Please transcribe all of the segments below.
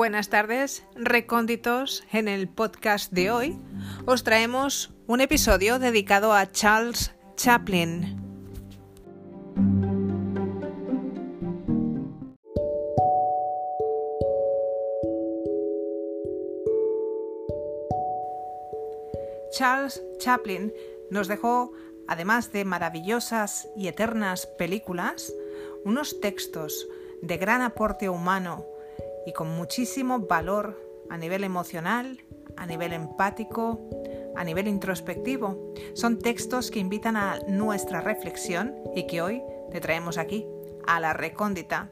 Buenas tardes, recónditos. En el podcast de hoy os traemos un episodio dedicado a Charles Chaplin. Charles Chaplin nos dejó, además de maravillosas y eternas películas, unos textos de gran aporte humano y con muchísimo valor a nivel emocional, a nivel empático, a nivel introspectivo. Son textos que invitan a nuestra reflexión y que hoy te traemos aquí, a la recóndita.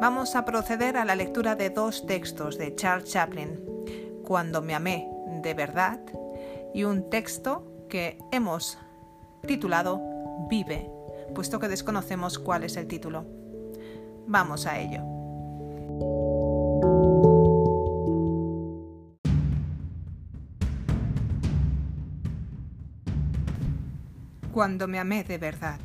Vamos a proceder a la lectura de dos textos de Charles Chaplin, Cuando me amé de verdad, y un texto que hemos titulado Vive, puesto que desconocemos cuál es el título. Vamos a ello. Cuando me amé de verdad.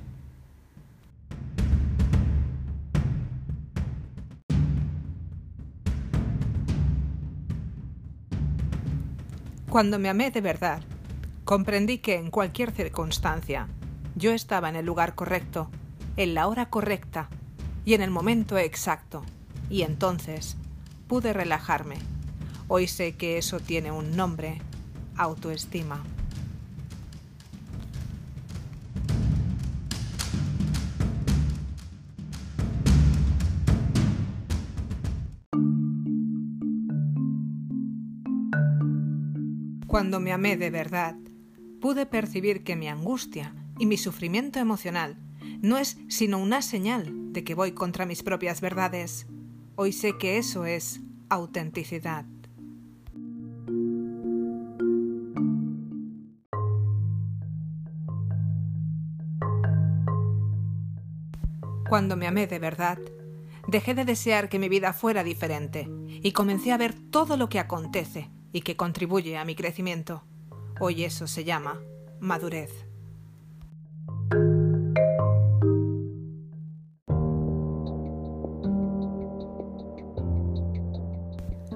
Cuando me amé de verdad, comprendí que en cualquier circunstancia yo estaba en el lugar correcto, en la hora correcta y en el momento exacto, y entonces pude relajarme. Hoy sé que eso tiene un nombre, autoestima. Cuando me amé de verdad, pude percibir que mi angustia y mi sufrimiento emocional no es sino una señal de que voy contra mis propias verdades. Hoy sé que eso es autenticidad. Cuando me amé de verdad, dejé de desear que mi vida fuera diferente y comencé a ver todo lo que acontece y que contribuye a mi crecimiento. Hoy eso se llama madurez.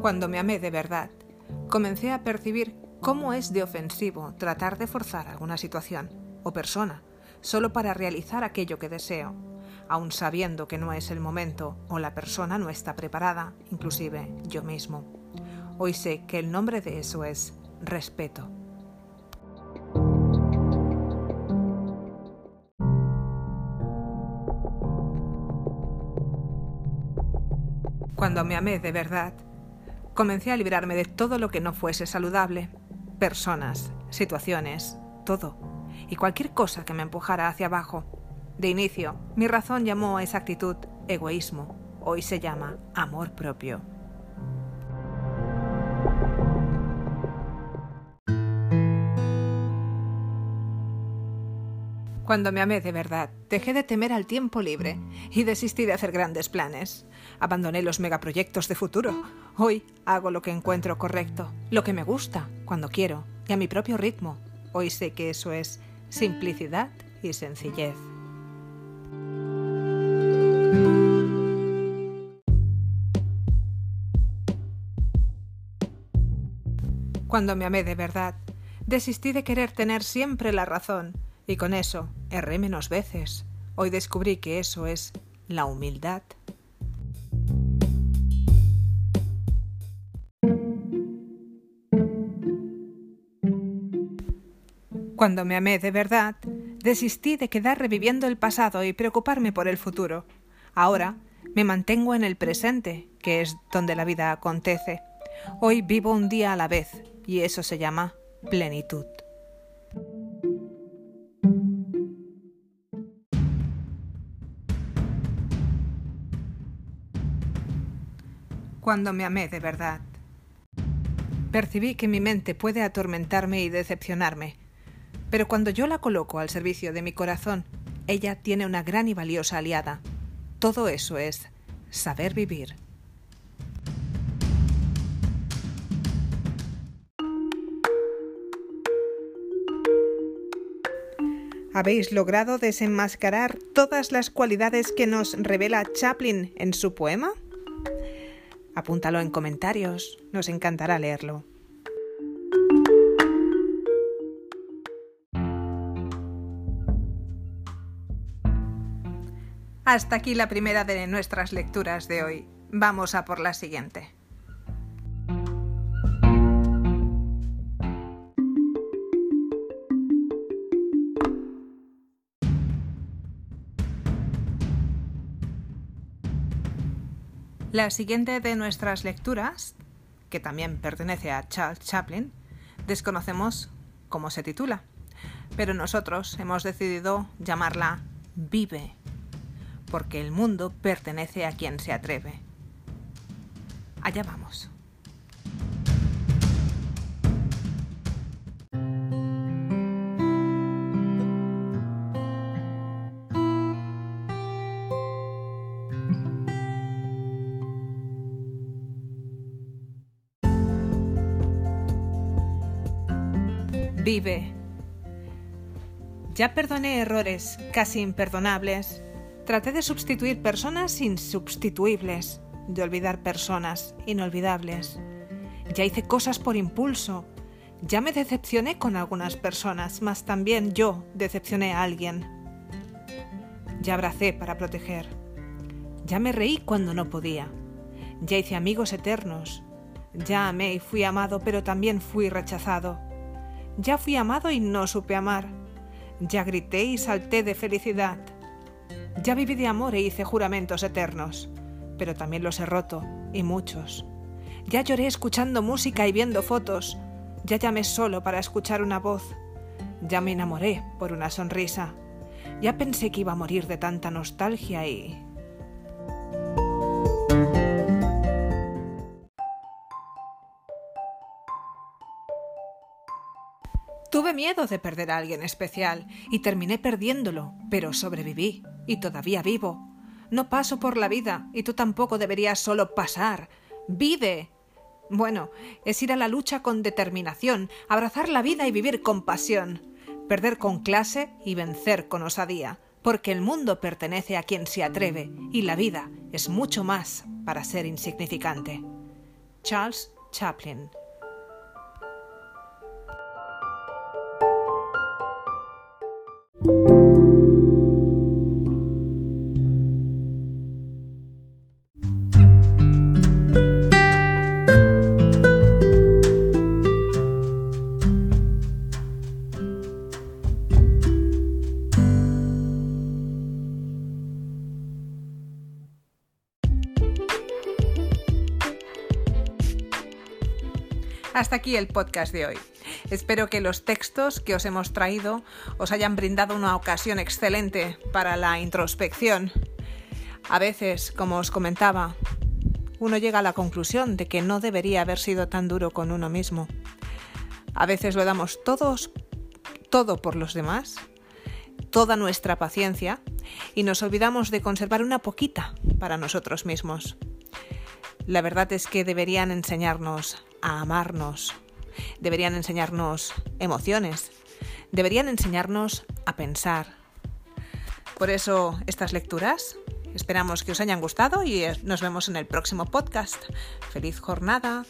Cuando me amé de verdad, comencé a percibir cómo es de ofensivo tratar de forzar alguna situación o persona solo para realizar aquello que deseo, aun sabiendo que no es el momento o la persona no está preparada, inclusive yo mismo. Hoy sé que el nombre de eso es respeto. Cuando me amé de verdad, comencé a librarme de todo lo que no fuese saludable, personas, situaciones, todo, y cualquier cosa que me empujara hacia abajo. De inicio, mi razón llamó a esa actitud egoísmo, hoy se llama amor propio. Cuando me amé de verdad, dejé de temer al tiempo libre y desistí de hacer grandes planes. Abandoné los megaproyectos de futuro. Hoy hago lo que encuentro correcto, lo que me gusta, cuando quiero y a mi propio ritmo. Hoy sé que eso es simplicidad y sencillez. Cuando me amé de verdad, desistí de querer tener siempre la razón y con eso erré menos veces. Hoy descubrí que eso es la humildad. Cuando me amé de verdad, desistí de quedar reviviendo el pasado y preocuparme por el futuro. Ahora me mantengo en el presente, que es donde la vida acontece. Hoy vivo un día a la vez, y eso se llama plenitud. Cuando me amé de verdad. Percibí que mi mente puede atormentarme y decepcionarme, pero cuando yo la coloco al servicio de mi corazón, ella tiene una gran y valiosa aliada. Todo eso es saber vivir. ¿Habéis logrado desenmascarar todas las cualidades que nos revela Chaplin en su poema? Apúntalo en comentarios, nos encantará leerlo. Hasta aquí la primera de nuestras lecturas de hoy. Vamos a por la siguiente. La siguiente de nuestras lecturas, que también pertenece a Charles Chaplin, desconocemos cómo se titula, pero nosotros hemos decidido llamarla Vive, porque el mundo pertenece a quien se atreve. Allá vamos. Vive. Ya perdoné errores casi imperdonables. Traté de sustituir personas insubstituibles, de olvidar personas inolvidables. Ya hice cosas por impulso. Ya me decepcioné con algunas personas, mas también yo decepcioné a alguien. Ya abracé para proteger. Ya me reí cuando no podía. Ya hice amigos eternos. Ya amé y fui amado, pero también fui rechazado. Ya fui amado y no supe amar. Ya grité y salté de felicidad. Ya viví de amor e hice juramentos eternos, pero también los he roto, y muchos. Ya lloré escuchando música y viendo fotos. Ya llamé solo para escuchar una voz. Ya me enamoré por una sonrisa. Ya pensé que iba a morir de tanta nostalgia y... Miedo de perder a alguien especial y terminé perdiéndolo, pero sobreviví y todavía vivo. No paso por la vida y tú tampoco deberías solo pasar. Vive. Bueno, es ir a la lucha con determinación, abrazar la vida y vivir con pasión, perder con clase y vencer con osadía, porque el mundo pertenece a quien se atreve y la vida es mucho más para ser insignificante. Charles Chaplin Hasta aquí el podcast de hoy. Espero que los textos que os hemos traído os hayan brindado una ocasión excelente para la introspección. A veces, como os comentaba, uno llega a la conclusión de que no debería haber sido tan duro con uno mismo. A veces lo damos todos, todo por los demás, toda nuestra paciencia, y nos olvidamos de conservar una poquita para nosotros mismos. La verdad es que deberían enseñarnos a amarnos, deberían enseñarnos emociones, deberían enseñarnos a pensar. Por eso estas lecturas esperamos que os hayan gustado y nos vemos en el próximo podcast. Feliz jornada.